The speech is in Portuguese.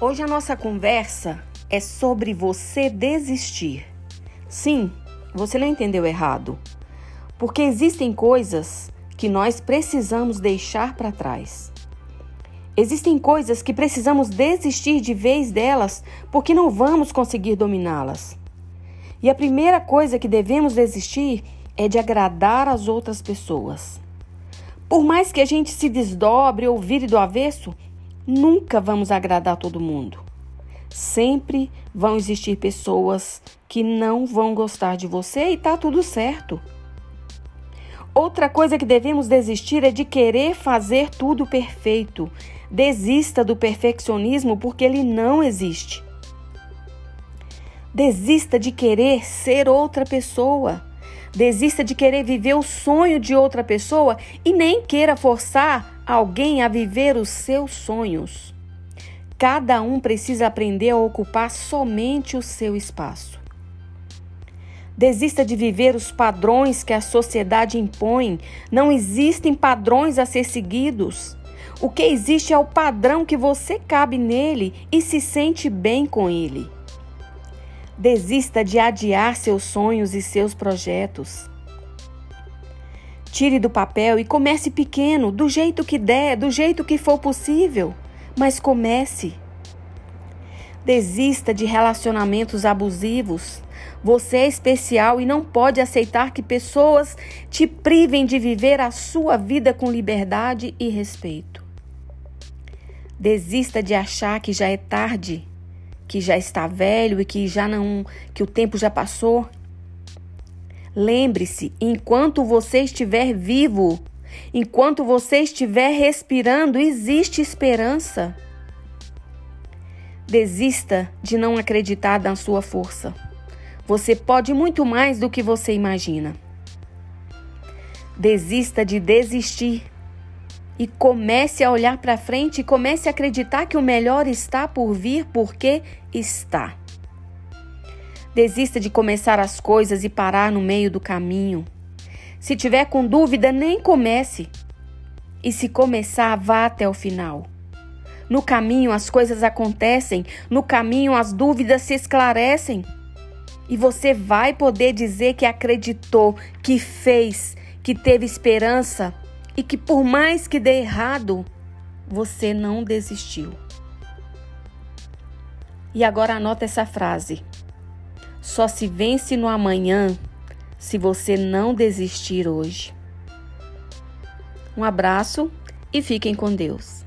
Hoje a nossa conversa é sobre você desistir. Sim, você não entendeu errado. Porque existem coisas que nós precisamos deixar para trás. Existem coisas que precisamos desistir de vez delas porque não vamos conseguir dominá-las. E a primeira coisa que devemos desistir é de agradar as outras pessoas. Por mais que a gente se desdobre ou vire do avesso, nunca vamos agradar todo mundo. Sempre vão existir pessoas que não vão gostar de você e tá tudo certo. Outra coisa que devemos desistir é de querer fazer tudo perfeito. Desista do perfeccionismo porque ele não existe. Desista de querer ser outra pessoa. Desista de querer viver o sonho de outra pessoa e nem queira forçar alguém a viver os seus sonhos. Cada um precisa aprender a ocupar somente o seu espaço. Desista de viver os padrões que a sociedade impõe. Não existem padrões a ser seguidos. O que existe é o padrão que você cabe nele e se sente bem com ele. Desista de adiar seus sonhos e seus projetos. Tire do papel e comece pequeno, do jeito que der, do jeito que for possível, mas comece. Desista de relacionamentos abusivos. Você é especial e não pode aceitar que pessoas te privem de viver a sua vida com liberdade e respeito. Desista de achar que já é tarde, que já está velho e que já não, que o tempo já passou. Lembre-se, enquanto você estiver vivo, enquanto você estiver respirando, existe esperança. Desista de não acreditar na sua força. Você pode muito mais do que você imagina. Desista de desistir e comece a olhar para frente e comece a acreditar que o melhor está por vir porque está. Desista de começar as coisas e parar no meio do caminho. Se tiver com dúvida, nem comece. E se começar, vá até o final. No caminho as coisas acontecem, no caminho as dúvidas se esclarecem. E você vai poder dizer que acreditou, que fez, que teve esperança e que por mais que dê errado, você não desistiu. E agora anota essa frase. Só se vence no amanhã se você não desistir hoje. Um abraço e fiquem com Deus.